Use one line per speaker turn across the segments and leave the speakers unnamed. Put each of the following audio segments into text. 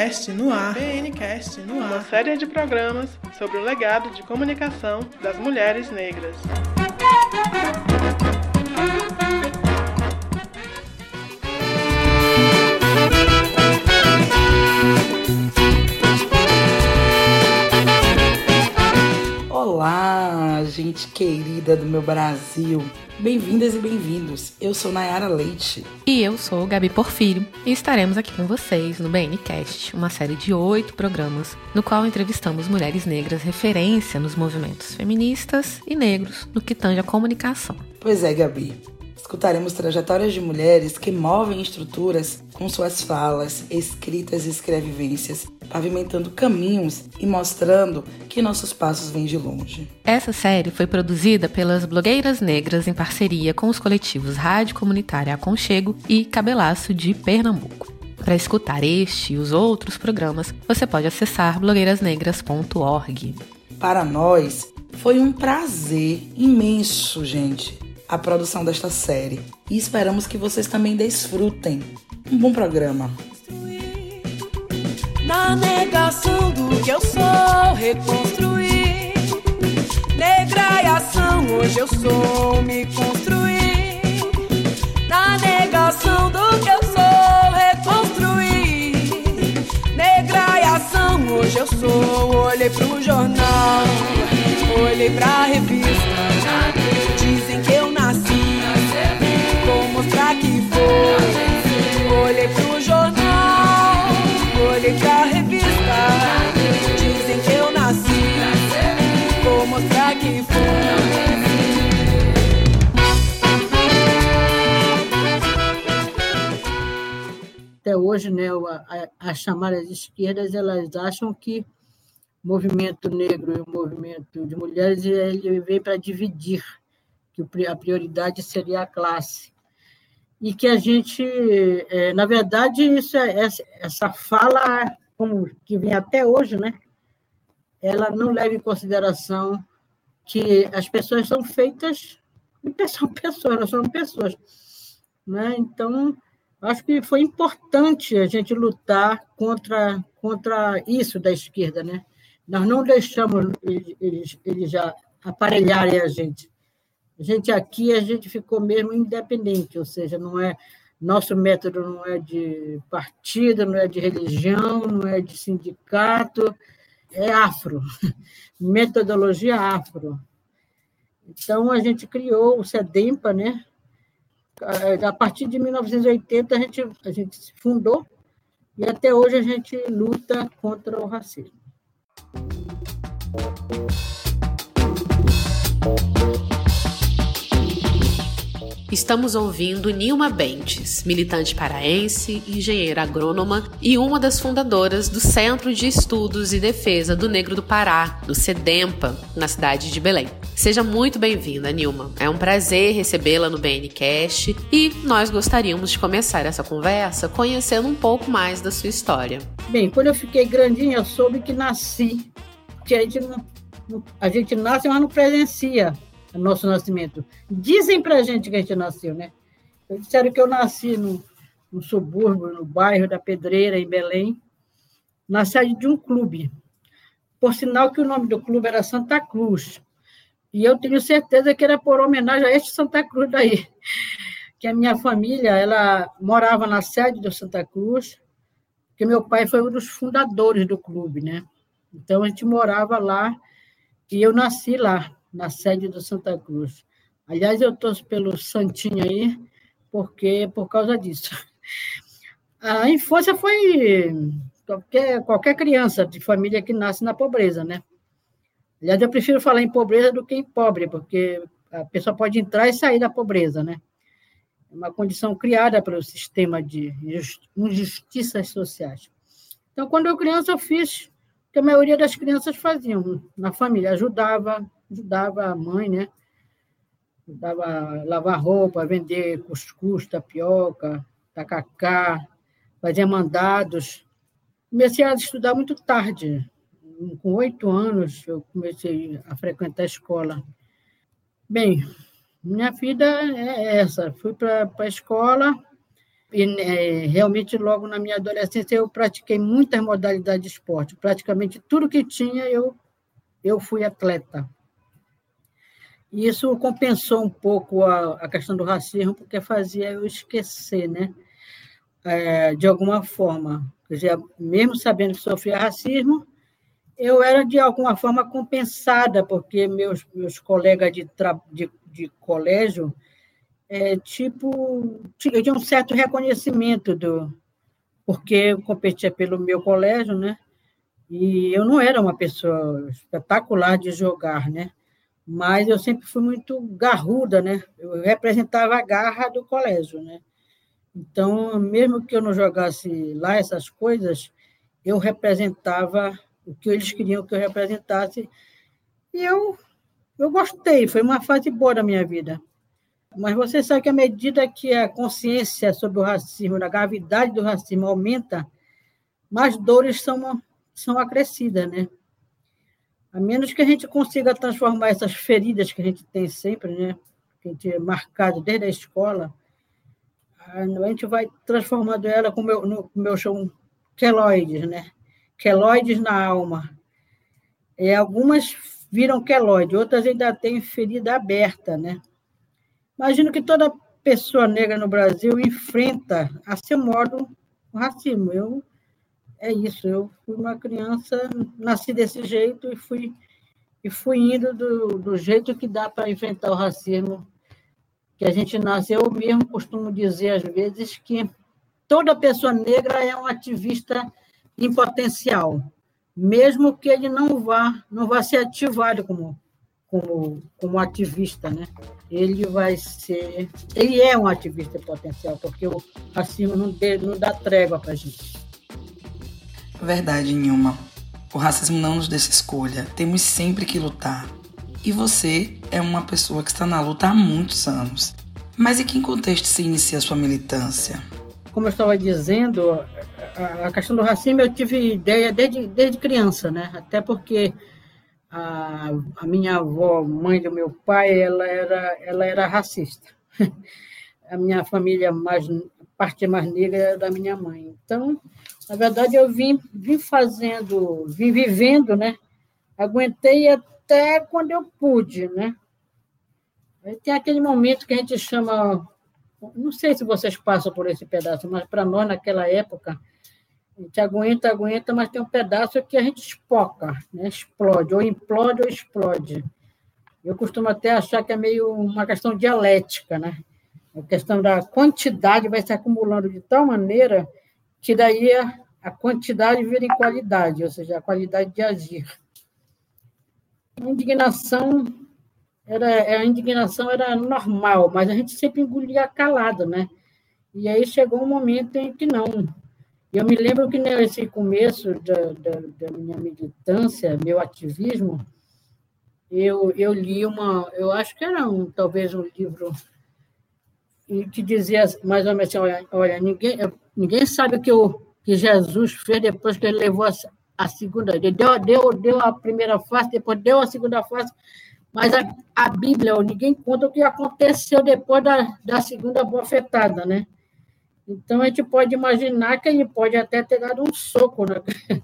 BNcast no ar. BNcast no ar.
Uma série de programas sobre o legado de comunicação das mulheres negras.
Gente querida do meu Brasil. Bem-vindas e bem-vindos. Eu sou Nayara Leite.
E eu sou Gabi Porfírio. E estaremos aqui com vocês no BNcast, uma série de oito programas, no qual entrevistamos mulheres negras referência nos movimentos feministas e negros no que tange a comunicação.
Pois é, Gabi. Escutaremos trajetórias de mulheres que movem estruturas com suas falas, escritas e escrevivências, pavimentando caminhos e mostrando que nossos passos vêm de longe.
Essa série foi produzida pelas blogueiras negras em parceria com os coletivos Rádio Comunitária Aconchego e Cabelaço de Pernambuco. Para escutar este e os outros programas, você pode acessar blogueirasnegras.org.
Para nós, foi um prazer imenso, gente a produção desta série e esperamos que vocês também desfrutem. Um bom programa.
Na negação do que eu sou, reconstruir. Negra e ação, hoje eu sou, me construir. Na negação do que eu sou, reconstruir. Negra e ação, hoje eu sou. Olhei pro jornal, olhei pra revista.
Hoje, né, as chamadas esquerdas elas acham que o movimento negro e o movimento de mulheres ele vem para dividir, que a prioridade seria a classe e que a gente, é, na verdade, isso é, essa fala, como que vem até hoje, né? Ela não leva em consideração que as pessoas são feitas, são pessoas, nós somos pessoas, né? Então, acho que foi importante a gente lutar contra contra isso da esquerda, né? Nós não deixamos eles, eles já aparelharem a gente. A gente aqui, a gente ficou mesmo independente, ou seja, não é nosso método não é de partido, não é de religião, não é de sindicato, é afro, metodologia afro. Então, a gente criou o SEDEMPA, né? A partir de 1980, a gente, a gente se fundou e até hoje a gente luta contra o racismo.
Estamos ouvindo Nilma Bentes, militante paraense, engenheira agrônoma e uma das fundadoras do Centro de Estudos e Defesa do Negro do Pará, do SEDEMPA, na cidade de Belém. Seja muito bem-vinda, Nilma. É um prazer recebê-la no BNCast e nós gostaríamos de começar essa conversa conhecendo um pouco mais da sua história.
Bem, quando eu fiquei grandinha, eu soube que nasci, que a gente, não, a gente nasce, mas não presencia o nosso nascimento. Dizem para a gente que a gente nasceu, né? Disseram que eu nasci no, no subúrbio, no bairro da Pedreira, em Belém, na sede de um clube. Por sinal que o nome do clube era Santa Cruz. E eu tenho certeza que era por homenagem a este Santa Cruz daí. Que a minha família, ela morava na sede do Santa Cruz, que meu pai foi um dos fundadores do clube, né? Então a gente morava lá e eu nasci lá na sede do Santa Cruz. Aliás, eu torço pelo Santinho aí, porque por causa disso. A infância foi qualquer, qualquer criança de família que nasce na pobreza, né? Aliás, eu prefiro falar em pobreza do que em pobre, porque a pessoa pode entrar e sair da pobreza, né? É uma condição criada pelo sistema de injustiças sociais. Então, quando eu criança, eu fiz o que a maioria das crianças faziam na família, ajudava, ajudava a mãe, né? Ajudava a lavar roupa, vender cuscuz, tapioca, tacacá, fazia mandados. Comecei a estudar muito tarde. Com oito anos, eu comecei a frequentar a escola. Bem, minha vida é essa. Fui para a escola E é, realmente, logo na minha adolescência, eu pratiquei muitas modalidades de esporte. Praticamente tudo que tinha, eu, eu fui atleta. E isso compensou um pouco a, a questão do racismo, porque fazia eu esquecer, né? É, de alguma forma. Quer dizer, mesmo sabendo que sofria racismo, eu era de alguma forma compensada, porque meus, meus colegas de, de, de colégio é, tipo, tinha um certo reconhecimento do porque eu competia pelo meu colégio, né? E eu não era uma pessoa espetacular de jogar, né? Mas eu sempre fui muito garruda, né? Eu representava a garra do colégio, né? Então, mesmo que eu não jogasse lá essas coisas, eu representava o que eles queriam que eu representasse. E eu, eu gostei, foi uma fase boa da minha vida. Mas você sabe que à medida que a consciência sobre o racismo, da gravidade do racismo aumenta, mais dores são, são acrescidas, né? A menos que a gente consiga transformar essas feridas que a gente tem sempre, né? Que a gente é marcado desde a escola, a gente vai transformando ela, como eu, como eu chamo, queloides, né? Queloides na alma. E algumas viram queloide, outras ainda têm ferida aberta, né? Imagino que toda pessoa negra no Brasil enfrenta, a seu modo, o racismo. Eu, é isso, eu fui uma criança, nasci desse jeito e fui, e fui indo do, do jeito que dá para enfrentar o racismo que a gente nasce. Eu mesmo costumo dizer, às vezes, que toda pessoa negra é um ativista em potencial, mesmo que ele não vá, não vá ser ativado como como, como ativista, né? Ele vai ser, ele é um ativista potencial, porque o racismo não, dê, não dá trégua para a gente.
Verdade, Nilma. O racismo não nos deixa escolha. Temos sempre que lutar. E você é uma pessoa que está na luta há muitos anos. Mas em que contexto se inicia a sua militância?
Como eu estava dizendo, a questão do racismo eu tive ideia desde, desde criança, né? Até porque a, a minha avó, mãe do meu pai, ela era, ela era racista. A minha família mais parte mais negra era da minha mãe. Então, na verdade, eu vim, vim fazendo, vim vivendo, né? Aguentei até quando eu pude, né? Aí tem aquele momento que a gente chama, não sei se vocês passam por esse pedaço, mas para nós naquela época a gente aguenta, aguenta, mas tem um pedaço que a gente espoca, né? explode, ou implode ou explode. Eu costumo até achar que é meio uma questão dialética, né? A questão da quantidade vai se acumulando de tal maneira que daí a quantidade vira em qualidade, ou seja, a qualidade de agir. A indignação era, a indignação era normal, mas a gente sempre engolia calado, né? E aí chegou um momento em que não, eu me lembro que nesse começo da, da, da minha militância, meu ativismo, eu, eu li uma, eu acho que era um, talvez um livro que dizia mais ou menos assim, olha, olha ninguém, ninguém sabe o que, o, que Jesus fez depois que ele levou a, a segunda, ele deu, deu, deu a primeira face, depois deu a segunda face, mas a, a Bíblia, ninguém conta o que aconteceu depois da, da segunda bofetada, né? Então, a gente pode imaginar que ele pode até ter dado um soco, na...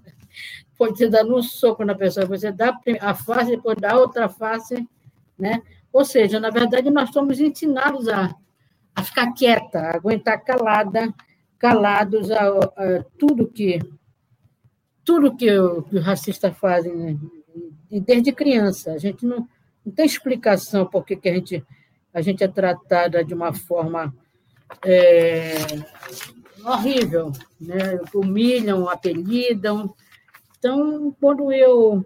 pode ter dado um soco na pessoa. Você dá a face, depois dá outra face, né? Ou seja, na verdade, nós somos ensinados a, a ficar quieta, a aguentar calada, calados a, a tudo que tudo que o, que o racista faz, né? e desde criança. A gente não, não tem explicação por que, que a, gente, a gente é tratada de uma forma é, horrível, né? humilham, apelidam. Então, quando eu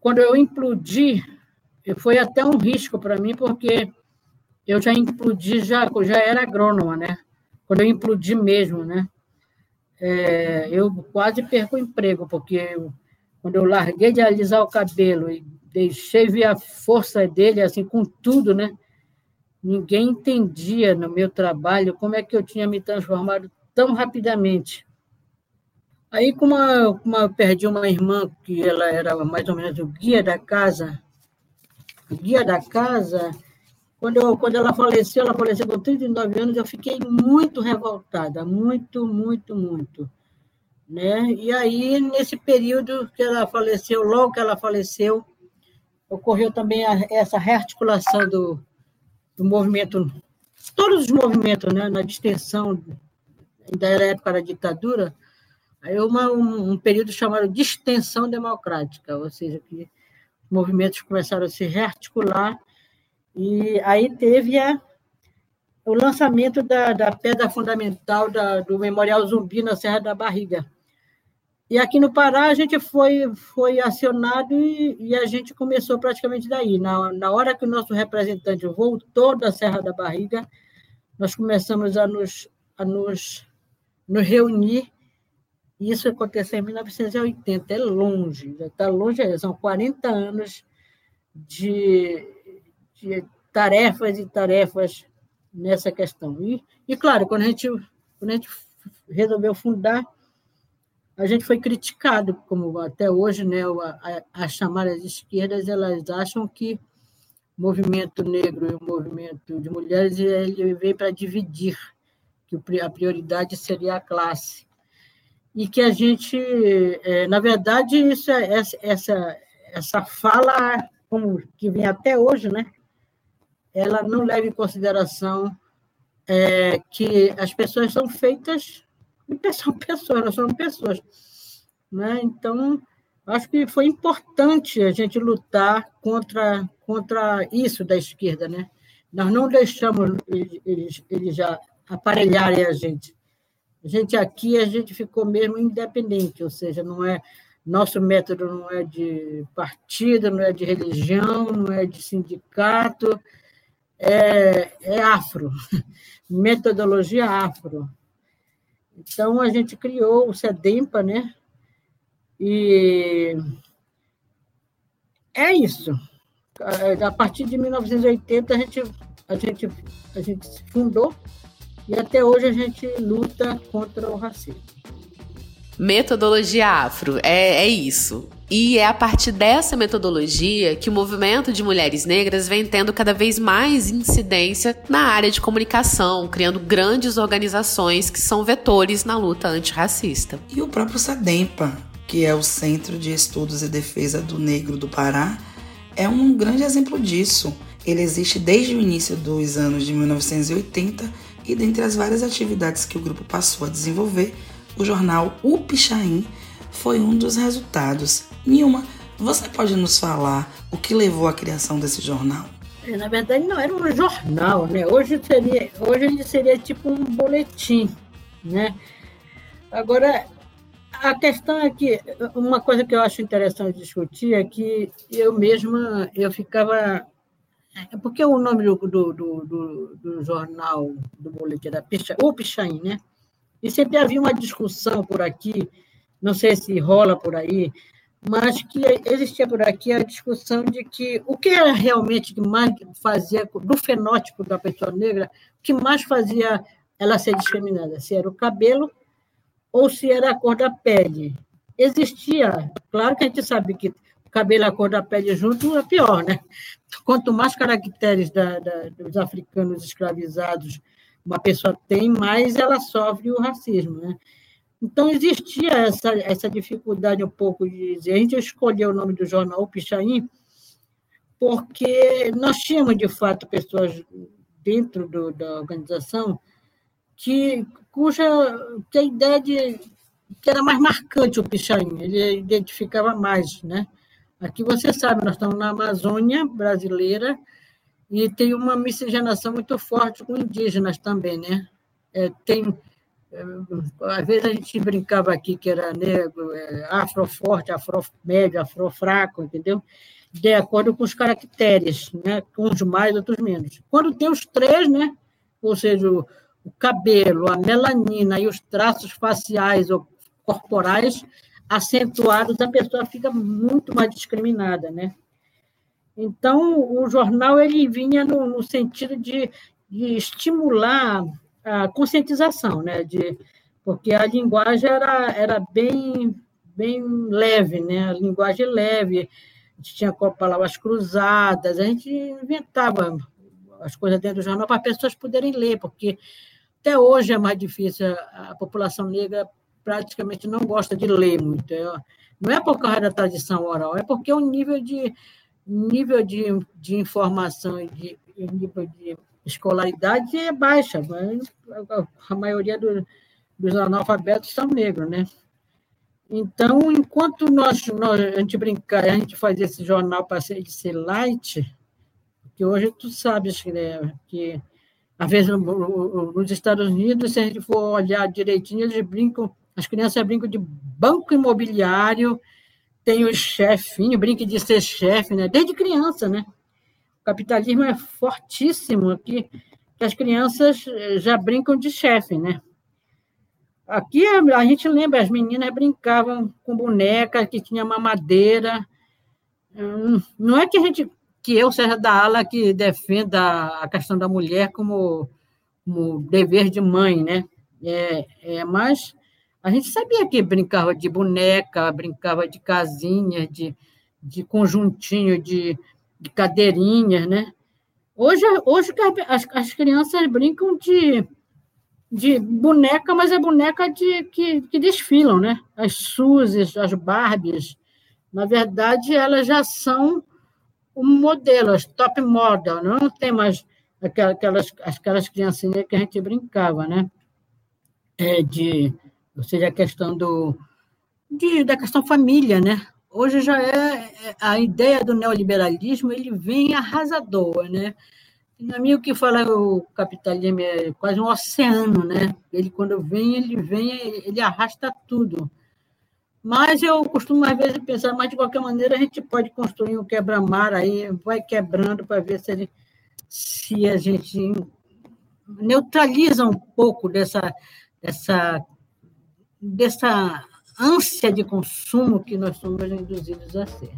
quando eu implodi, foi até um risco para mim, porque eu já implodi, já, já era agrônoma, né? Quando eu implodi mesmo, né? É, eu quase perco o emprego, porque eu, quando eu larguei de alisar o cabelo e deixei ver a força dele, assim, com tudo, né? Ninguém entendia no meu trabalho como é que eu tinha me transformado tão rapidamente. Aí, como eu, como eu perdi uma irmã, que ela era mais ou menos o guia da casa, guia da casa, quando, eu, quando ela faleceu, ela faleceu com 39 anos, eu fiquei muito revoltada, muito, muito, muito. Né? E aí, nesse período que ela faleceu, logo que ela faleceu, ocorreu também a, essa rearticulação do, do movimento, todos os movimentos, né, na distensão da época da ditadura, aí uma, um, um período chamado de extensão democrática, ou seja, que movimentos começaram a se rearticular, e aí teve a, o lançamento da, da pedra fundamental da, do Memorial Zumbi na Serra da Barriga, e aqui no Pará a gente foi, foi acionado e, e a gente começou praticamente daí. Na, na hora que o nosso representante voltou da Serra da Barriga, nós começamos a nos, a nos, nos reunir. Isso aconteceu em 1980, é longe, está longe, são 40 anos de, de tarefas e tarefas nessa questão. E, e claro, quando a gente, quando a gente resolveu fundar, a gente foi criticado, como até hoje, né, as chamadas esquerdas, elas acham que o movimento negro e o movimento de mulheres ele veio para dividir, que a prioridade seria a classe. E que a gente, é, na verdade, isso é, essa, essa fala, como que vem até hoje, né, ela não leva em consideração é, que as pessoas são feitas são pessoas, nós somos pessoas. Né? Então, acho que foi importante a gente lutar contra, contra isso da esquerda. Né? Nós não deixamos eles, eles já aparelharem a gente. A gente aqui, a gente ficou mesmo independente, ou seja, não é nosso método não é de partido, não é de religião, não é de sindicato, é, é afro, metodologia afro. Então, a gente criou o SEDEMPA, né? E é isso. A partir de 1980, a gente, a gente, a gente se fundou e até hoje a gente luta contra o racismo.
Metodologia afro, é, é isso. E é a partir dessa metodologia que o movimento de mulheres negras vem tendo cada vez mais incidência na área de comunicação, criando grandes organizações que são vetores na luta antirracista.
E o próprio SADEMPA, que é o Centro de Estudos e Defesa do Negro do Pará, é um grande exemplo disso. Ele existe desde o início dos anos de 1980 e dentre as várias atividades que o grupo passou a desenvolver, o jornal O Pichain foi um dos resultados. Nilma, você pode nos falar o que levou à criação desse jornal?
É, na verdade, não era um jornal, né? Hoje seria, hoje ele seria tipo um boletim, né? Agora, a questão é que uma coisa que eu acho interessante discutir é que eu mesma eu ficava é porque o nome do, do, do, do jornal do boletim da Picha, o Pichain, né? E sempre havia uma discussão por aqui não sei se rola por aí, mas que existia por aqui a discussão de que o que era realmente que mais fazia, do fenótipo da pessoa negra, o que mais fazia ela ser discriminada, se era o cabelo ou se era a cor da pele. Existia, claro que a gente sabe que o cabelo e a cor da pele junto é pior, né? Quanto mais caracteres da, da, dos africanos escravizados uma pessoa tem, mais ela sofre o racismo, né? Então, existia essa, essa dificuldade um pouco de dizer. A gente escolheu o nome do jornal, o Pichain, porque nós tínhamos, de fato, pessoas dentro do, da organização que, cuja que a ideia de, que era mais marcante o Pichain, ele identificava mais. Né? Aqui você sabe, nós estamos na Amazônia brasileira e tem uma miscigenação muito forte com indígenas também. Né? É, tem às vezes a gente brincava aqui que era negro, é, afro forte, afro médio, afro fraco, entendeu? De acordo com os caracteres, né? uns mais, outros menos. Quando tem os três, né? ou seja, o, o cabelo, a melanina e os traços faciais ou corporais acentuados, a pessoa fica muito mais discriminada, né? Então, o jornal ele vinha no, no sentido de, de estimular a conscientização, né? De, porque a linguagem era, era bem, bem leve, né? A linguagem leve, a gente tinha palavras cruzadas, a gente inventava as coisas dentro do jornal para as pessoas poderem ler, porque até hoje é mais difícil, a, população negra praticamente não gosta de ler muito. É, não é por causa da tradição oral, é porque o nível de, nível de, de informação e de, nível de escolaridade é baixa. A maioria do, dos analfabetos são negros, né? Então, enquanto nós, nós a gente brincar, a gente faz esse jornal para ser, ser light, que hoje tu sabes né, que às vezes nos Estados Unidos, se a gente for olhar direitinho, eles brincam, as crianças brincam de banco imobiliário, tem o chefinho, brinca de ser chefe, né? Desde criança, né? Capitalismo é fortíssimo aqui, que as crianças eh, já brincam de chefe, né? Aqui a gente lembra, as meninas brincavam com boneca que tinha mamadeira. Hum, não é que a gente, que eu seja da ala que defenda a questão da mulher como, como dever de mãe, né? É, é, mas a gente sabia que brincava de boneca, brincava de casinhas, de, de conjuntinho, de, de cadeirinhas, né? Hoje, hoje as, as crianças brincam de de boneca, mas é boneca de, que, que desfilam, né? As Suzes, as Barbies, na verdade, elas já são um modelo, as top model, não tem mais aquelas, aquelas criancinhas que a gente brincava, né? É de, ou seja, a questão do, de, da questão família, né? Hoje já é, é a ideia do neoliberalismo, ele vem arrasador, né? Na minha, o que fala o capitalismo é quase um oceano, né? Ele, quando vem, ele vem, ele arrasta tudo. Mas eu costumo, às vezes, pensar, mas de qualquer maneira a gente pode construir um quebra-mar aí, vai quebrando para ver se, ele, se a gente neutraliza um pouco dessa, dessa, dessa ânsia de consumo que nós somos induzidos a ser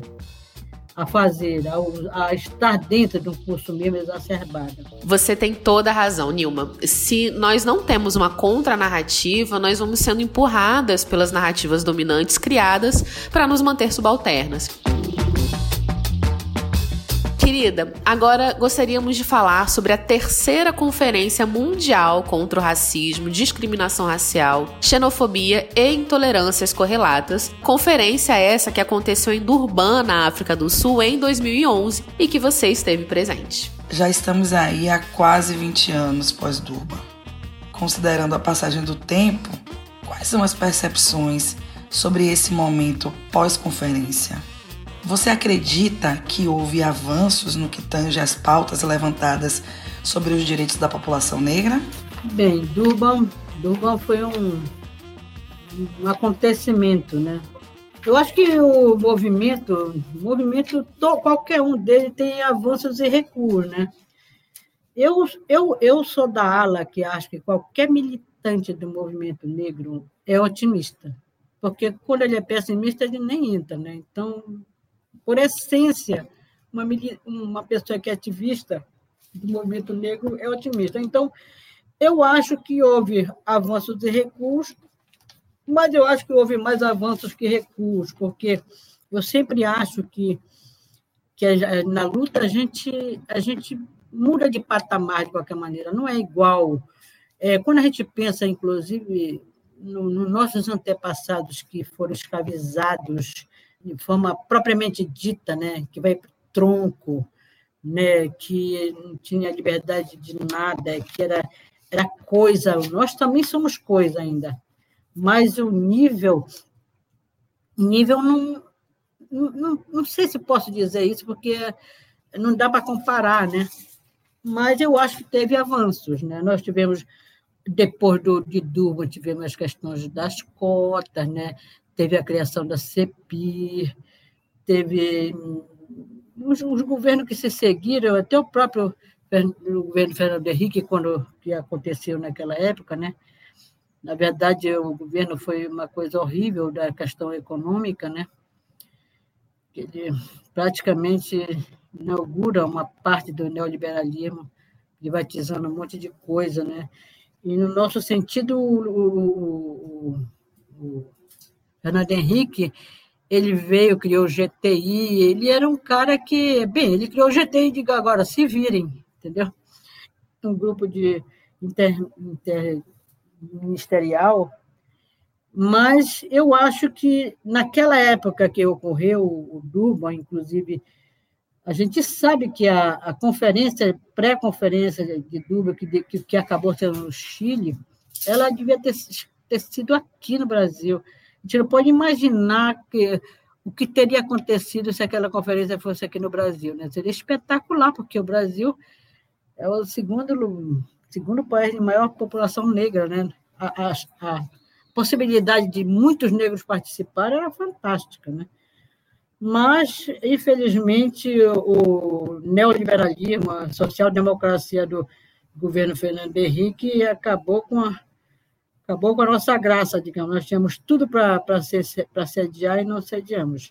a fazer, a, a, estar dentro de um curso mesmo exacerbado.
Você tem toda a razão, Nilma. Se nós não temos uma contranarrativa, nós vamos sendo empurradas pelas narrativas dominantes criadas para nos manter subalternas. Querida, agora gostaríamos de falar sobre a terceira Conferência Mundial contra o Racismo, Discriminação Racial, Xenofobia e Intolerâncias Correlatas. Conferência essa que aconteceu em Durban, na África do Sul, em 2011 e que você esteve presente.
Já estamos aí há quase 20 anos pós-Durban. Considerando a passagem do tempo, quais são as percepções sobre esse momento pós-conferência? Você acredita que houve avanços no que tange as pautas levantadas sobre os direitos da população negra?
Bem, Durban, Durban foi um, um acontecimento, né? Eu acho que o movimento, movimento qualquer um dele tem avanços e recuos, né? Eu, eu, eu sou da ala que acho que qualquer militante do movimento negro é otimista, porque quando ele é pessimista ele nem entra, né? Então por essência, uma, uma pessoa que é ativista do movimento negro é otimista. Então, eu acho que houve avanços e recuos, mas eu acho que houve mais avanços que recuos, porque eu sempre acho que, que na luta a gente, a gente muda de patamar de qualquer maneira, não é igual. É, quando a gente pensa, inclusive, nos no nossos antepassados que foram escravizados forma propriamente dita, né, que vai para o tronco, né, que não tinha liberdade de nada, que era, era coisa. Nós também somos coisa ainda, mas o nível, nível não, não, não sei se posso dizer isso, porque não dá para comparar, né? Mas eu acho que teve avanços, né? Nós tivemos depois do, de Durban, tivemos as questões das cotas, né? Teve a criação da CEPI, teve os, os, governos que se seguiram, até o próprio o governo Fernando Henrique, quando que aconteceu naquela época, né? Na verdade, o governo foi uma coisa horrível da questão econômica, né? Ele praticamente inaugura uma parte do neoliberalismo, privatizando um monte de coisa, né? E no nosso sentido, o, o, o, Fernando Henrique, ele veio, criou o GTI, ele era um cara que, bem, ele criou o GTI, diga agora, se virem, entendeu? um grupo de inter, interministerial, mas eu acho que naquela época que ocorreu o Durban, inclusive, a gente sabe que a, a conferência, pré-conferência de Durban, que, que, que acabou sendo no Chile, ela devia ter, ter sido aqui no Brasil. Gente não pode imaginar que o que teria acontecido se aquela conferência fosse aqui no Brasil. Né? Seria espetacular, porque o Brasil é o segundo, segundo país de maior população negra. Né? A, a, a possibilidade de muitos negros participarem era fantástica. Né? Mas, infelizmente, o neoliberalismo, a social-democracia do governo Fernando Henrique acabou com a acabou com a nossa graça, digamos. Nós tínhamos tudo para sediar e não sediamos.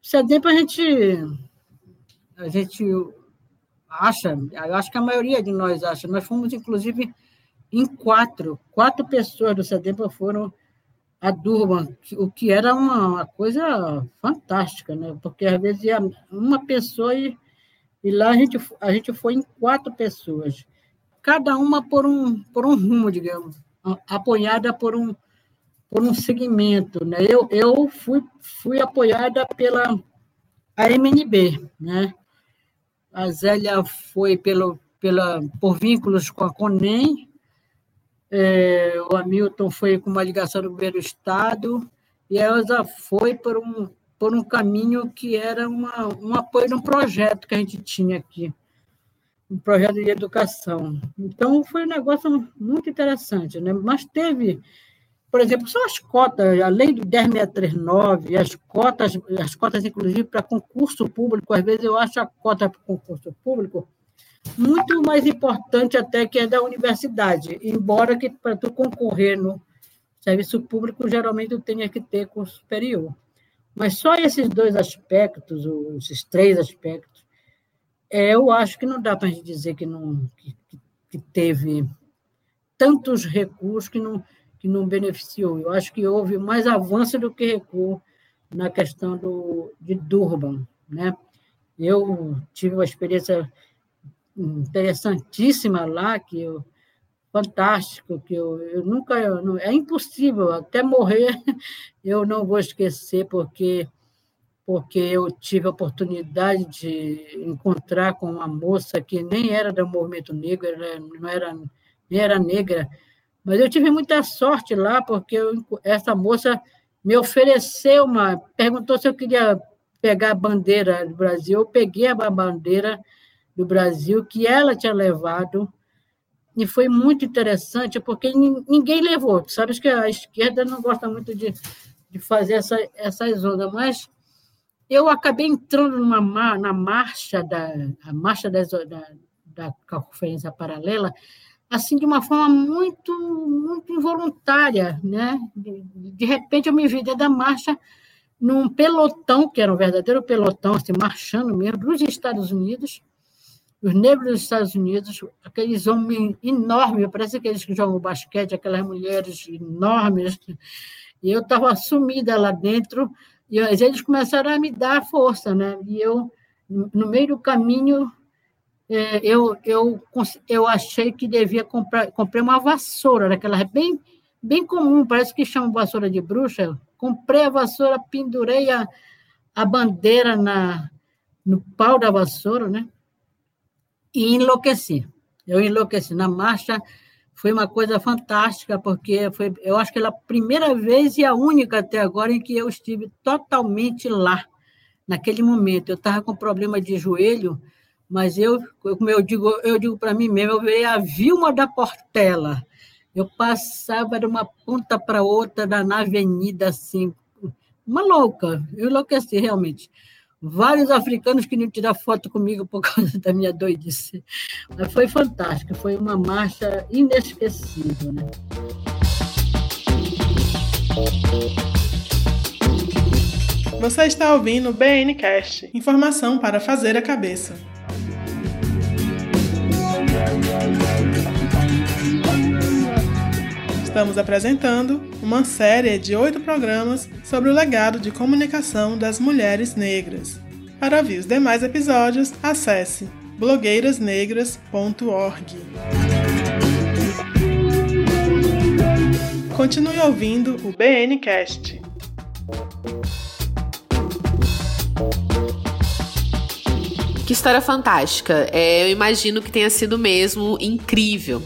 Sedempo a gente, a gente acha, eu acho que a maioria de nós acha, nós fomos, inclusive, em quatro, quatro pessoas do Sedempo foram a Durban, o que era uma, uma, coisa fantástica, né? porque às vezes ia uma pessoa e, e lá a gente, a gente foi em quatro pessoas, cada uma por um, por um rumo, digamos apoiada por um, por um segmento. Né? Eu, eu fui, fui apoiada pela a MNB. Né? A Zélia foi pelo, pela, por vínculos com a CONEM, é, o Hamilton foi com uma ligação do governo do Estado, e a Elza foi por um, por um caminho que era uma, um apoio de um projeto que a gente tinha aqui um projeto de educação. Então, foi um negócio muito interessante. Né? Mas teve, por exemplo, só as cotas, a lei do 10639, as cotas, as cotas, inclusive, para concurso público, às vezes eu acho a cota para concurso público muito mais importante até que a da universidade, embora que para tu concorrer no serviço público, geralmente tu tenha que ter curso superior. Mas só esses dois aspectos, esses três aspectos, é, eu acho que não dá para a gente dizer que, não, que, que, teve tantos recursos que não, que não beneficiou. Eu acho que houve mais avanço do que recuo na questão do, de Durban. Né? Eu tive uma experiência interessantíssima lá, que eu, fantástico, que eu, eu nunca, eu, é impossível, até morrer eu não vou esquecer, porque porque eu tive a oportunidade de encontrar com uma moça que nem era do movimento negro, não era, nem era negra, mas eu tive muita sorte lá, porque eu, essa moça me ofereceu uma. perguntou se eu queria pegar a bandeira do Brasil. Eu peguei a bandeira do Brasil que ela tinha levado, e foi muito interessante, porque ninguém levou. Sabes que a esquerda não gosta muito de, de fazer essa, essas ondas, mas eu acabei entrando numa na marcha da a marcha da, da, da conferência paralela assim de uma forma muito muito involuntária né? De, de repente eu me vi dentro da marcha num pelotão que era um verdadeiro pelotão assim marchando mesmo dos Estados Unidos os negros dos Estados Unidos aqueles homens enormes parece aqueles que jogam basquete aquelas mulheres enormes e eu estava sumida lá dentro e eles começaram a me dar força, né? E eu, no meio do caminho, é, eu, eu, eu achei que devia comprar, comprei uma vassoura, daquela bem, bem comum, parece que chama vassoura de bruxa. Comprei a vassoura, pendurei a, a bandeira na, no pau da vassoura, né? E enlouqueci. Eu enlouqueci. Na marcha, foi uma coisa fantástica, porque foi, eu acho que é a primeira vez e a única até agora em que eu estive totalmente lá, naquele momento. Eu estava com problema de joelho, mas eu, como eu digo, eu digo para mim mesmo, eu veio a Vilma da Portela. Eu passava de uma ponta para outra na avenida, assim, uma louca, eu enlouqueci realmente vários africanos queriam tirar foto comigo por causa da minha doidice. Mas foi fantástico, foi uma marcha inesquecível. Né?
Você está ouvindo o BNcast, informação para fazer a cabeça. Estamos apresentando uma série de oito programas sobre o legado de comunicação das mulheres negras. Para ouvir os demais episódios, acesse blogueirasnegras.org. Continue ouvindo o BNcast.
Que história fantástica. É, eu imagino que tenha sido mesmo incrível.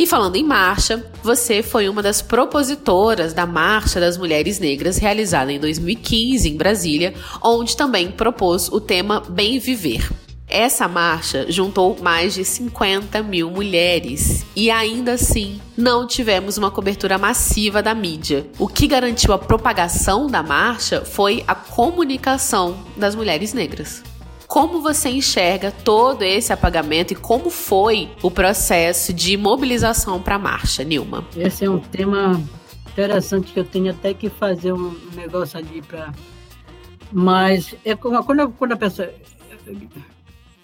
E falando em marcha, você foi uma das propositoras da Marcha das Mulheres Negras realizada em 2015 em Brasília, onde também propôs o tema Bem Viver. Essa marcha juntou mais de 50 mil mulheres e ainda assim não tivemos uma cobertura massiva da mídia. O que garantiu a propagação da marcha foi a comunicação das mulheres negras. Como você enxerga todo esse apagamento e como foi o processo de mobilização para a marcha, Nilma?
Esse é um tema interessante que eu tenho até que fazer um negócio ali para. Mas é quando, quando a pessoa.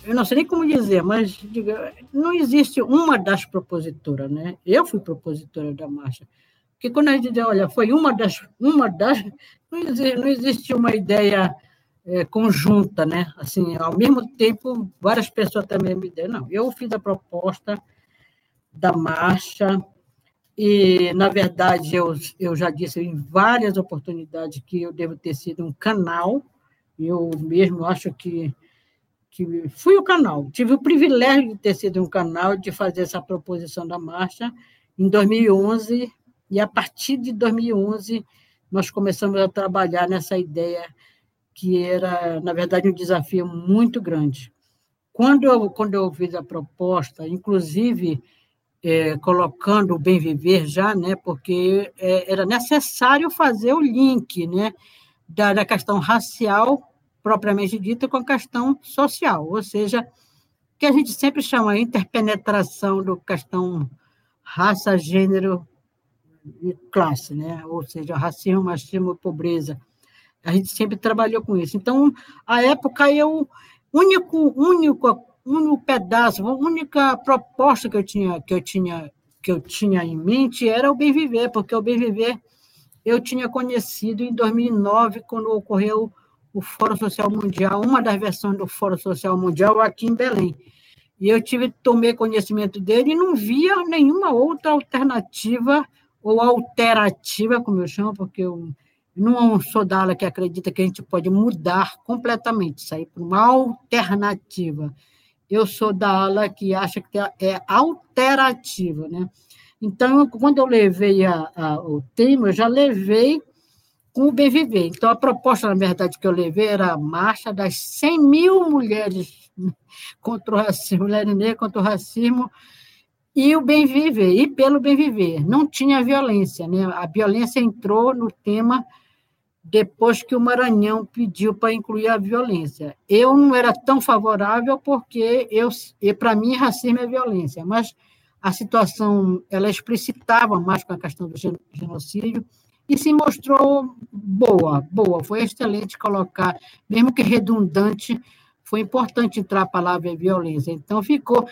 Eu não sei nem como dizer, mas diga, não existe uma das propositoras, né? Eu fui propositora da marcha. Porque quando a gente diz, olha, foi uma das. Uma das não existe, não existe uma ideia é, conjunta, né? Assim, ao mesmo tempo, várias pessoas também me deram. Não, eu fiz a proposta da marcha e, na verdade, eu, eu já disse em várias oportunidades que eu devo ter sido um canal. Eu mesmo acho que que fui o canal. Tive o privilégio de ter sido um canal de fazer essa proposição da marcha em 2011 e a partir de 2011 nós começamos a trabalhar nessa ideia que era, na verdade, um desafio muito grande. Quando eu, quando eu fiz a proposta, inclusive é, colocando o bem viver já, né, porque é, era necessário fazer o link né, da, da questão racial, propriamente dita, com a questão social, ou seja, que a gente sempre chama de interpenetração do questão raça, gênero e classe, né? ou seja, racismo, machismo pobreza. A gente sempre trabalhou com isso. Então, a época, eu único, único, único pedaço, a única proposta que eu tinha, que eu tinha, que eu tinha em mente era o bem viver, porque o bem viver eu tinha conhecido em 2009 quando ocorreu o Fórum Social Mundial, uma das versões do Fórum Social Mundial aqui em Belém. E eu tive tomei conhecimento dele e não via nenhuma outra alternativa ou alterativa, como eu chamo, porque eu não sou da ala que acredita que a gente pode mudar completamente, sair para uma alternativa. Eu sou da ala que acha que é alterativa, né? Então, quando eu levei a, a, o tema, eu já levei com o bem viver. Então, a proposta, na verdade, que eu levei era a marcha das 100 mil mulheres contra o racismo, mulheres negras contra o racismo, e o bem viver, e pelo bem viver. Não tinha violência, né? A violência entrou no tema depois que o Maranhão pediu para incluir a violência. Eu não era tão favorável porque eu, para mim racismo é violência, mas a situação ela explicitava mais com a questão do genocídio e se mostrou boa, boa, foi excelente colocar, mesmo que redundante, foi importante entrar a palavra violência. Então ficou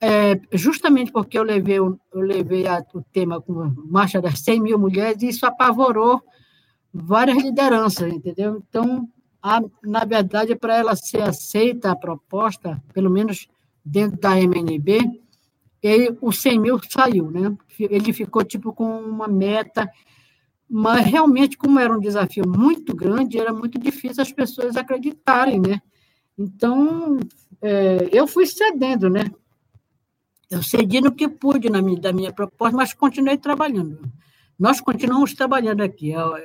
é, justamente porque eu levei, eu levei a, o tema com marcha das 100 mil mulheres, isso apavorou várias lideranças, entendeu? Então, a, na verdade, para ela ser aceita a proposta, pelo menos dentro da MNB, ele, o 100 mil saiu, né? Ele ficou tipo com uma meta, mas realmente, como era um desafio muito grande, era muito difícil as pessoas acreditarem, né? Então, é, eu fui cedendo, né? Eu cedi no que pude na minha, da minha proposta, mas continuei trabalhando. Nós continuamos trabalhando aqui. A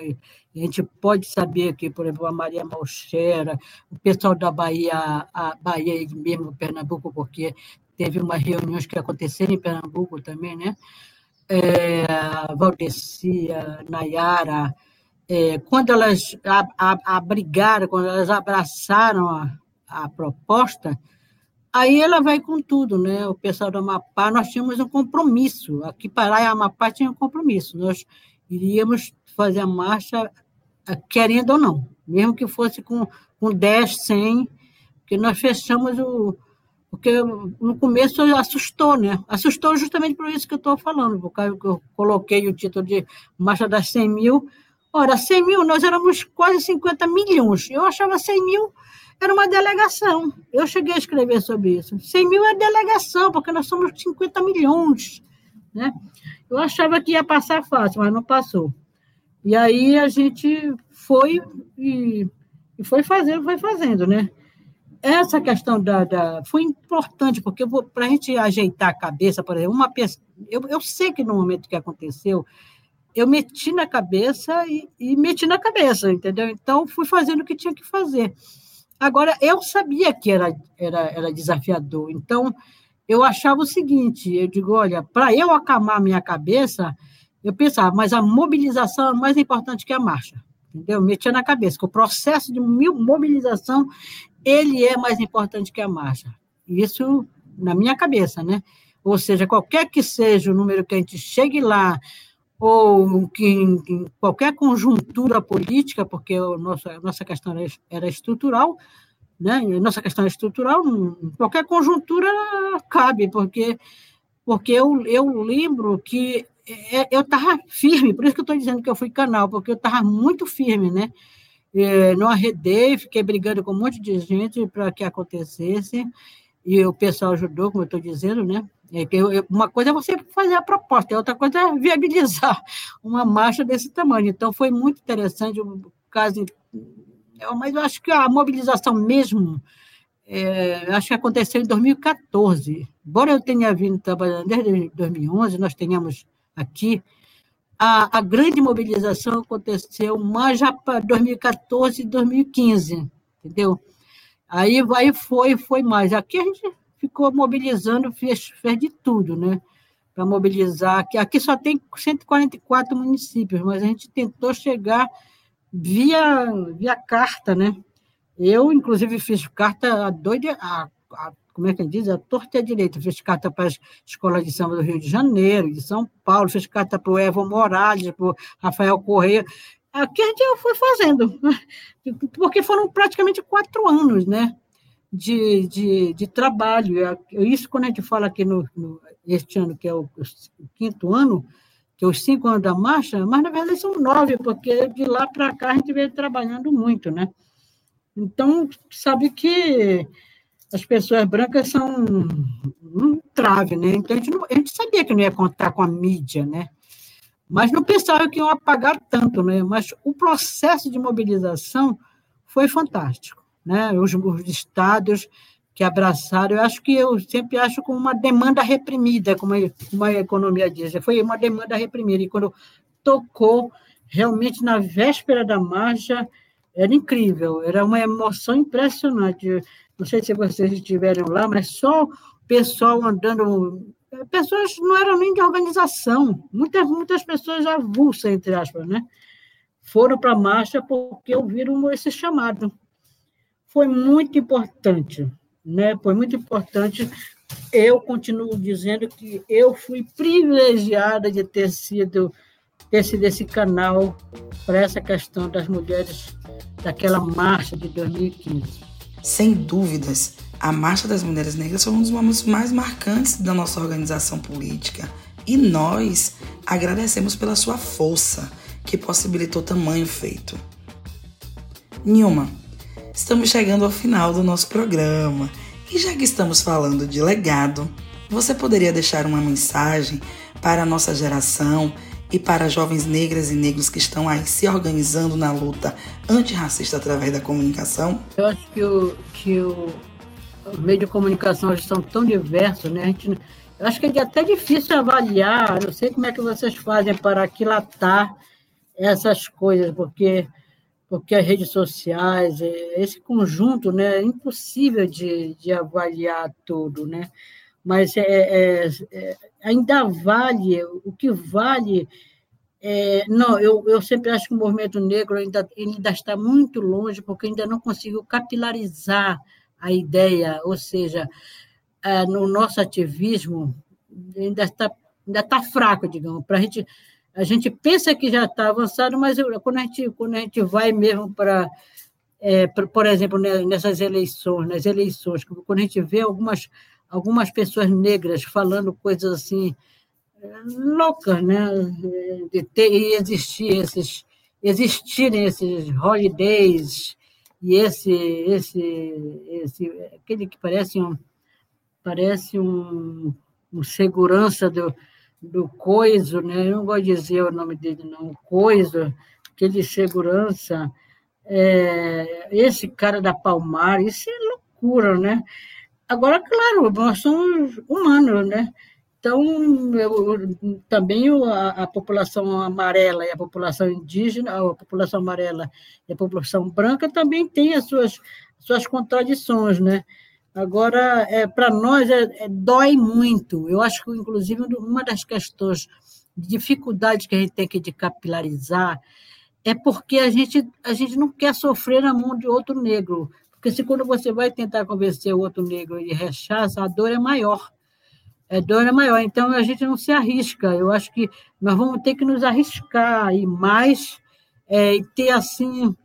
gente pode saber que, por exemplo, a Maria Malchera, o pessoal da Bahia, a Bahia mesmo, Pernambuco, porque teve umas reuniões que aconteceram em Pernambuco também, né? É, Valdecia, Nayara, é, quando elas abrigaram, quando elas abraçaram a, a proposta, Aí ela vai com tudo, né? O pessoal do Amapá, nós tínhamos um compromisso. Aqui Pará e Amapá tinha um compromisso. Nós iríamos fazer a marcha eh, querendo ou não, mesmo que fosse com, com 10, 100, porque nós fechamos o. Porque no começo assustou, né? Assustou justamente por isso que eu estou falando, porque eu coloquei o título de Marcha das 100 mil, Ora, 100 mil, nós éramos quase 50 milhões. Eu achava 100 mil era uma delegação. Eu cheguei a escrever sobre isso. 100 mil é delegação, porque nós somos 50 milhões. Né? Eu achava que ia passar fácil, mas não passou. E aí a gente foi e, e foi fazendo, foi fazendo, né? Essa questão da, da foi importante, porque para a gente ajeitar a cabeça, por exemplo, uma pessoa, eu, eu sei que no momento que aconteceu, eu meti na cabeça e, e, meti na cabeça, entendeu? Então, fui fazendo o que tinha que fazer. Agora, eu sabia que era, era, era desafiador, então, eu achava o seguinte, eu digo, olha, para eu acalmar minha cabeça, eu pensava, mas a mobilização é mais importante que a marcha, entendeu? Eu metia na cabeça que o processo de mobilização, ele é mais importante que a marcha. Isso na minha cabeça, né? Ou seja, qualquer que seja o número que a gente chegue lá, ou que em, qualquer conjuntura política, porque a nossa, a nossa questão era, era estrutural, né? nossa questão é estrutural, qualquer conjuntura cabe, porque, porque eu, eu lembro que é, eu estava firme, por isso que eu estou dizendo que eu fui canal, porque eu estava muito firme, né? É, não arredei, fiquei brigando com um monte de gente para que acontecesse, e o pessoal ajudou, como eu estou dizendo, né? É uma coisa é você fazer a proposta, outra coisa é viabilizar uma marcha desse tamanho. Então, foi muito interessante o caso. Mas eu acho que a mobilização mesmo, é, acho que aconteceu em 2014. Embora eu tenha vindo trabalhando desde 2011, nós tenhamos aqui, a, a grande mobilização aconteceu mais já para 2014 e 2015, entendeu? Aí vai, foi, foi mais. Aqui a gente ficou mobilizando, fez, fez de tudo, né? Para mobilizar. Aqui, aqui só tem 144 municípios, mas a gente tentou chegar via, via carta, né? Eu, inclusive, fiz carta a doida, a, a, como é que diz? A torta e a direita. Fiz carta para as escolas de samba do Rio de Janeiro, de São Paulo, fiz carta para o Evo Morales, para o Rafael Correia. Aqui a gente foi fazendo, porque foram praticamente quatro anos, né? De, de, de trabalho. É, isso, quando a gente fala aqui no, no este ano, que é o, o, quinto ano, que é os cinco anos da marcha, mas na verdade são nove, porque de lá para cá a gente veio trabalhando muito, né? Então, sabe que as pessoas brancas são um trave, né? Então, a gente, não, a gente sabia que não ia contar com a mídia, né? Mas não pensava que iam apagar tanto, né? Mas o processo de mobilização foi fantástico né? os, os estados que abraçaram, eu acho que eu sempre acho como uma demanda reprimida, como a, economia diz, foi uma demanda reprimida, e quando tocou, realmente na véspera da marcha, era incrível, era uma emoção impressionante, não sei se vocês estiveram lá, mas só o pessoal andando, pessoas não eram nem de organização, muitas, muitas pessoas avulsas, entre aspas, né? foram para a marcha porque ouviram esse chamado, foi muito importante, né? Foi muito importante. Eu continuo dizendo que eu fui privilegiada de ter sido esse canal para essa questão das mulheres daquela marcha de 2015.
Sem dúvidas, a Marcha das Mulheres Negras foi um dos momentos mais marcantes da nossa organização política. E nós agradecemos pela sua força, que possibilitou tamanho feito. Nilma, Estamos chegando ao final do nosso programa e já que estamos falando de legado, você poderia deixar uma mensagem para a nossa geração e para jovens negras e negros que estão aí se organizando na luta antirracista através da comunicação?
Eu acho que o, que o, meio de comunicação hoje são tão diversos, né? A gente, eu acho que é até difícil avaliar, não sei como é que vocês fazem para aquilatar essas coisas, porque porque as redes sociais, é, esse conjunto, né, é impossível de, de avaliar tudo, né? Mas é, é, é, ainda vale, o que vale é, não, eu, eu sempre acho que o movimento negro ainda, ainda está muito longe, porque ainda não conseguiu capilarizar a ideia, ou seja, é, no nosso ativismo ainda está, ainda está fraco, digamos, para a gente a gente pensa que já está avançado, mas quando, a gente, quando a gente vai mesmo para, é, por exemplo, nessas eleições, nas eleições, quando a gente vê algumas, algumas pessoas negras falando coisas assim loucas, né, de ter e existir esses existirem esses holidays e esse, esse, esse aquele que parece um, parece um, um segurança do, do Coiso, né? eu não vou dizer o nome dele, não, Coiso, aquele segurança, é, esse cara da Palmar, isso é loucura, né? Agora, claro, nós somos humanos, né? Então, eu, também a, a, população amarela e a população indígena, a população amarela e a população branca também tem as suas, suas contradições, né? Agora, é, para nós, é, é, dói muito. Eu acho que, inclusive, uma das questões de dificuldade que a gente tem que de capilarizar é porque a gente, a gente não quer sofrer na mão de outro negro. Porque se quando você vai tentar convencer o outro negro e rechaça, a dor é maior a dor é maior. Então, a gente não se arrisca. Eu acho que nós vamos ter que nos arriscar e mais é, ter, assim,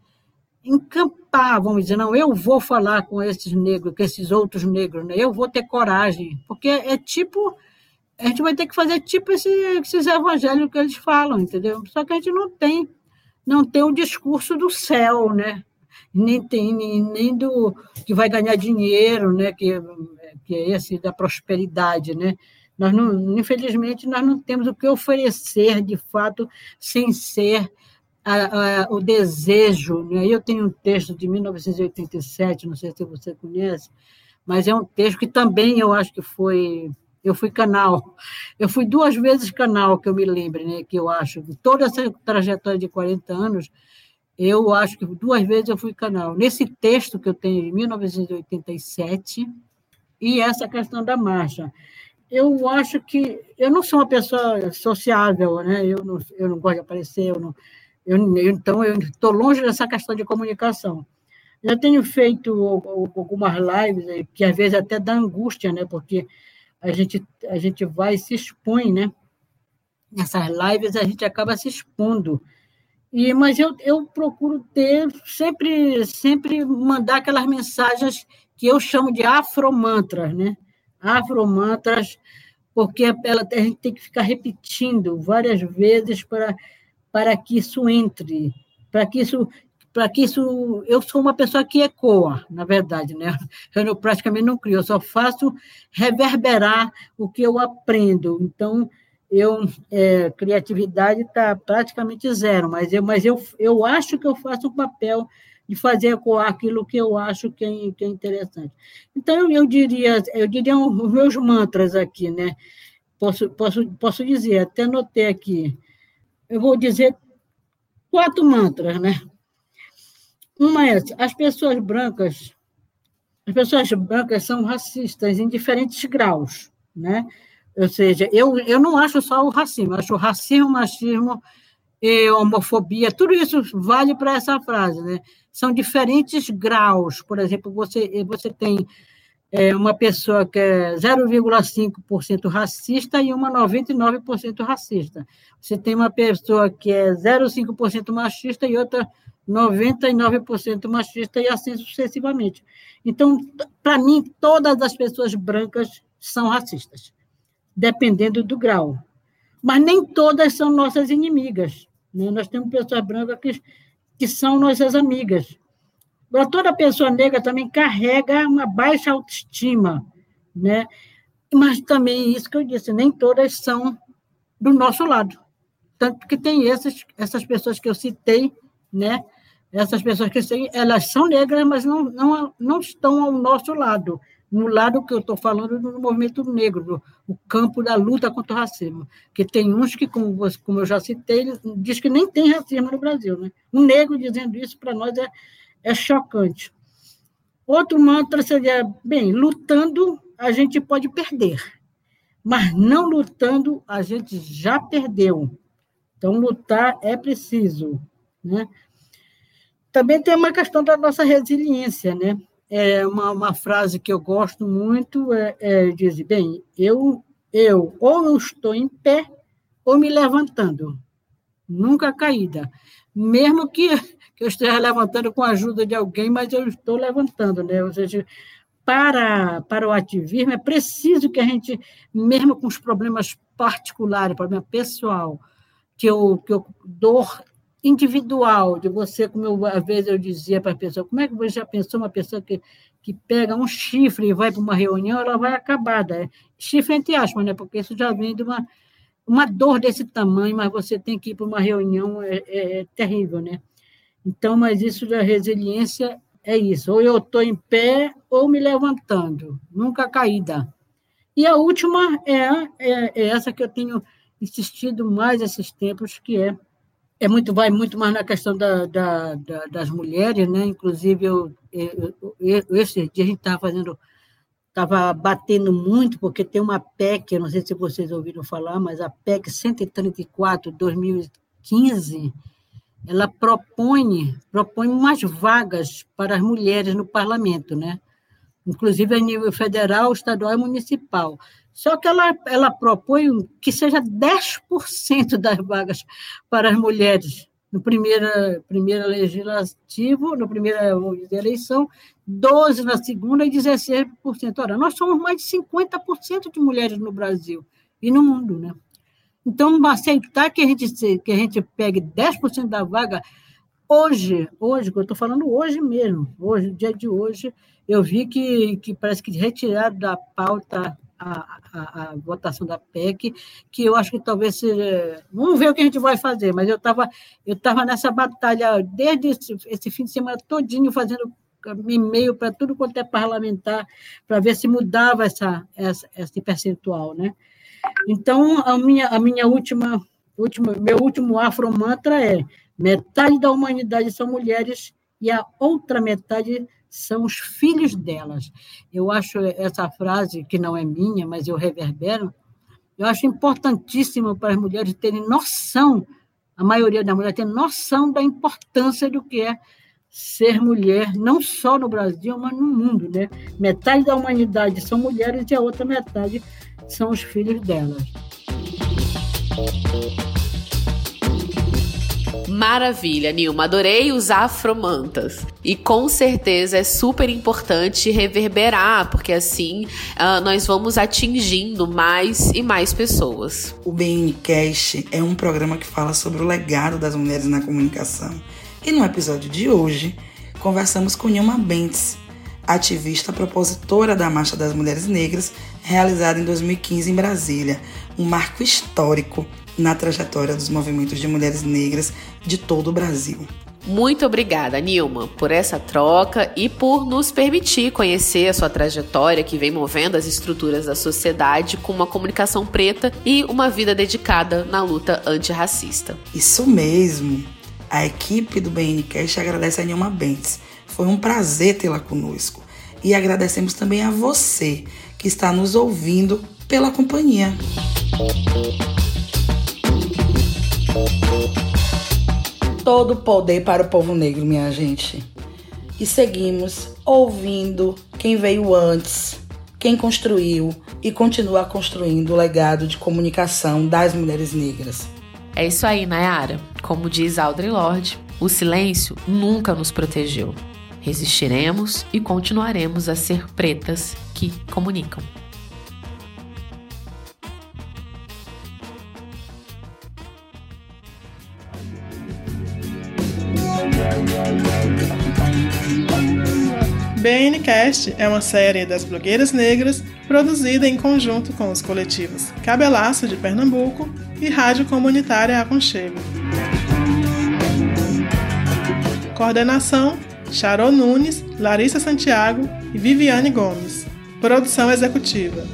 encampar, vamos dizer, não, eu vou falar com esses negros, com esses outros negros, né? eu vou ter coragem, porque é, tipo, a gente vai ter que fazer tipo esse, esses evangelhos que eles falam, entendeu? Só que a gente não tem, não tem o discurso do céu, né? Nem tem, nem, nem do que vai ganhar dinheiro, né? Que que é esse da prosperidade, né? Nós não, infelizmente, nós não temos o que oferecer, de fato, sem ser a, a, o desejo. Né? Eu tenho um texto de 1987, não sei se você conhece, mas é um texto que também eu acho que foi eu fui canal. Eu fui duas vezes canal, que eu me lembre, né? que eu acho. Toda essa trajetória de 40 anos, eu acho que duas vezes eu fui canal. Nesse texto que eu tenho de 1987, e essa questão da marcha. Eu acho que eu não sou uma pessoa sociável, né? Eu não, eu não gosto de aparecer, eu não, eu, então eu estou longe dessa questão de comunicação. Já tenho feito algumas lives que às vezes até dá angústia, né? Porque a gente a gente vai e se expõe, né? Nessas lives a gente acaba se expondo. E, mas eu, eu procuro ter sempre sempre mandar aquelas mensagens que eu chamo de afromantras, né? Afromantras, porque ela, a gente tem que ficar repetindo várias vezes para, para que isso entre, para que isso para que isso eu sou uma pessoa que ecoa, na verdade, né? Eu não, praticamente não crio, eu só faço reverberar o que eu aprendo. Então, eu é, criatividade está praticamente zero, mas eu mas eu, eu acho que eu faço um papel de fazer ecoar aquilo que eu acho que é, que é interessante. Então, eu diria, eu diria os meus mantras aqui, né? Posso, posso, posso dizer, até anotei aqui. Eu vou dizer quatro mantras, né? Uma é, as pessoas brancas, as pessoas brancas são racistas em diferentes graus, né? Ou seja, eu, eu não acho só o racismo, acho racismo, machismo e homofobia, tudo isso vale para essa frase, né? São diferentes graus. Por exemplo, você, você tem é, uma pessoa que é 0,5% racista e uma 99% racista. Você tem uma pessoa que é 0,5% machista e outra 99% machista e assim sucessivamente. Então, para mim, todas as pessoas brancas são racistas, dependendo do grau. Mas nem todas são nossas inimigas. Né? Nós temos pessoas brancas que, que são nossas amigas. Toda pessoa negra também carrega uma baixa autoestima, né? mas também, isso que eu disse, nem todas são do nosso lado. Tanto que tem esses, essas pessoas que eu citei, né? essas pessoas que sei, elas são negras, mas não, não, não estão ao nosso lado no lado que eu estou falando do movimento negro, do, do, campo da luta contra o racismo. Que tem uns que, como, como eu já citei, diz que nem tem racismo no Brasil. Né? Um negro dizendo isso, para nós, é, é chocante. Outro mantra seria, bem, lutando a gente pode perder, mas não lutando a gente já perdeu. Então, lutar é preciso. Né? Também tem uma questão da nossa resiliência, né? é uma, uma frase que eu gosto muito, é, é diz, bem, eu, eu ou estou em pé ou me levantando, nunca caída. Mesmo que, que eu esteja levantando com a ajuda de alguém, mas eu estou levantando, né? Ou seja, para, para o ativismo é preciso que a gente, mesmo com os problemas particulares, problema pessoal, que eu, que eu dor individual, de você, como eu, às vezes eu dizia para a pessoa, como é que você já pensou uma pessoa que, que pega um chifre e vai para uma reunião, ela vai acabada. É chifre entre aspas, né? Porque isso já vem de uma, uma dor desse tamanho, mas você tem que ir para uma reunião, é, é, é terrível, né? Então, mas isso da resiliência é isso, ou eu estou em pé ou me levantando, nunca caída. E a última é, é, é essa que eu tenho insistido mais esses tempos, que é é muito vai muito mais na questão da, da, da, das mulheres, né? Inclusive eu, eu, eu esse dia a gente estava fazendo estava batendo muito porque tem uma PEC, eu não sei se vocês ouviram falar, mas a PEC 134 2015 ela propõe propõe mais vagas para as mulheres no parlamento, né? Inclusive a nível federal, estadual e municipal. Só que ela, ela propõe que seja 10% das vagas para as mulheres no primeira, primeira legislativo, na primeira eleição, 12% na segunda e 16%. Ora, nós somos mais de 50% de mulheres no Brasil e no mundo, né? Então, aceitar que a gente, que a gente pegue 10% da vaga, hoje, hoje, eu estou falando hoje mesmo, hoje, dia de hoje, eu vi que, que parece que retiraram da pauta a, a, a, votação da PEC, que eu acho que talvez seja. Vamos ver o que a gente vai fazer, mas eu estava eu tava nessa batalha desde esse, esse fim de semana todinho fazendo e-mail para tudo quanto é parlamentar, para ver se mudava essa, essa, esse percentual. Né? Então, a minha, a minha última, última, meu último afro-mantra é metade da humanidade são mulheres e a outra metade são os filhos delas. Eu acho essa frase, que não é minha, mas eu reverbero, eu acho importantíssimo para as mulheres terem noção, a maioria das mulheres ter noção da importância do que é ser mulher, não só no Brasil, mas no mundo. Né? Metade da humanidade são mulheres e a outra metade são os filhos delas.
Maravilha, Nilma. Adorei os afromantas. E com certeza é super importante reverberar, porque assim uh, nós vamos atingindo mais e mais pessoas.
O BNCast é um programa que fala sobre o legado das mulheres na comunicação. E no episódio de hoje, conversamos com Nilma Bentes, ativista propositora da Marcha das Mulheres Negras, realizada em 2015 em Brasília, um marco histórico na trajetória dos movimentos de mulheres negras de todo o Brasil.
Muito obrigada, Nilma, por essa troca e por nos permitir conhecer a sua trajetória que vem movendo as estruturas da sociedade com uma comunicação preta e uma vida dedicada na luta antirracista.
Isso mesmo. A equipe do BNCast agradece a Nilma Bentes. Foi um prazer tê-la conosco. E agradecemos também a você que está nos ouvindo pela companhia. Todo poder para o povo negro, minha gente. E seguimos ouvindo quem veio antes, quem construiu e continua construindo o legado de comunicação das mulheres negras.
É isso aí, Nayara. Como diz Audre Lorde, o silêncio nunca nos protegeu. Resistiremos e continuaremos a ser pretas que comunicam.
BNcast é uma série das blogueiras negras produzida em conjunto com os coletivos Cabelaço de Pernambuco e Rádio Comunitária Aconchego. Coordenação: Charô Nunes, Larissa Santiago e Viviane Gomes. Produção executiva: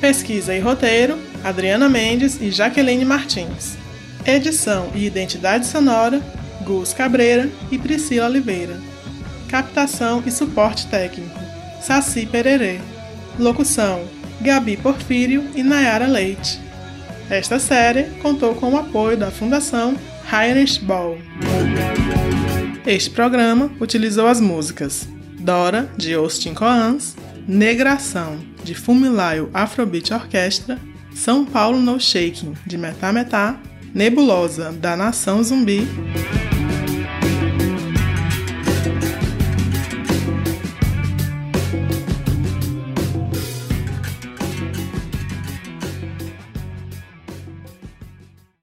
Pesquisa e roteiro: Adriana Mendes e Jaqueline Martins. Edição e identidade sonora: Gus Cabreira e Priscila Oliveira. Captação e suporte técnico: Saci Pererê. Locução: Gabi Porfírio e Nayara Leite. Esta série contou com o apoio da Fundação Heinrich Ball. Este programa utilizou as músicas Dora, de Austin Coans, Negração, de Fumilayo Afrobeat Orquestra, São Paulo No Shaking, de Metá Metá, Nebulosa, da Nação Zumbi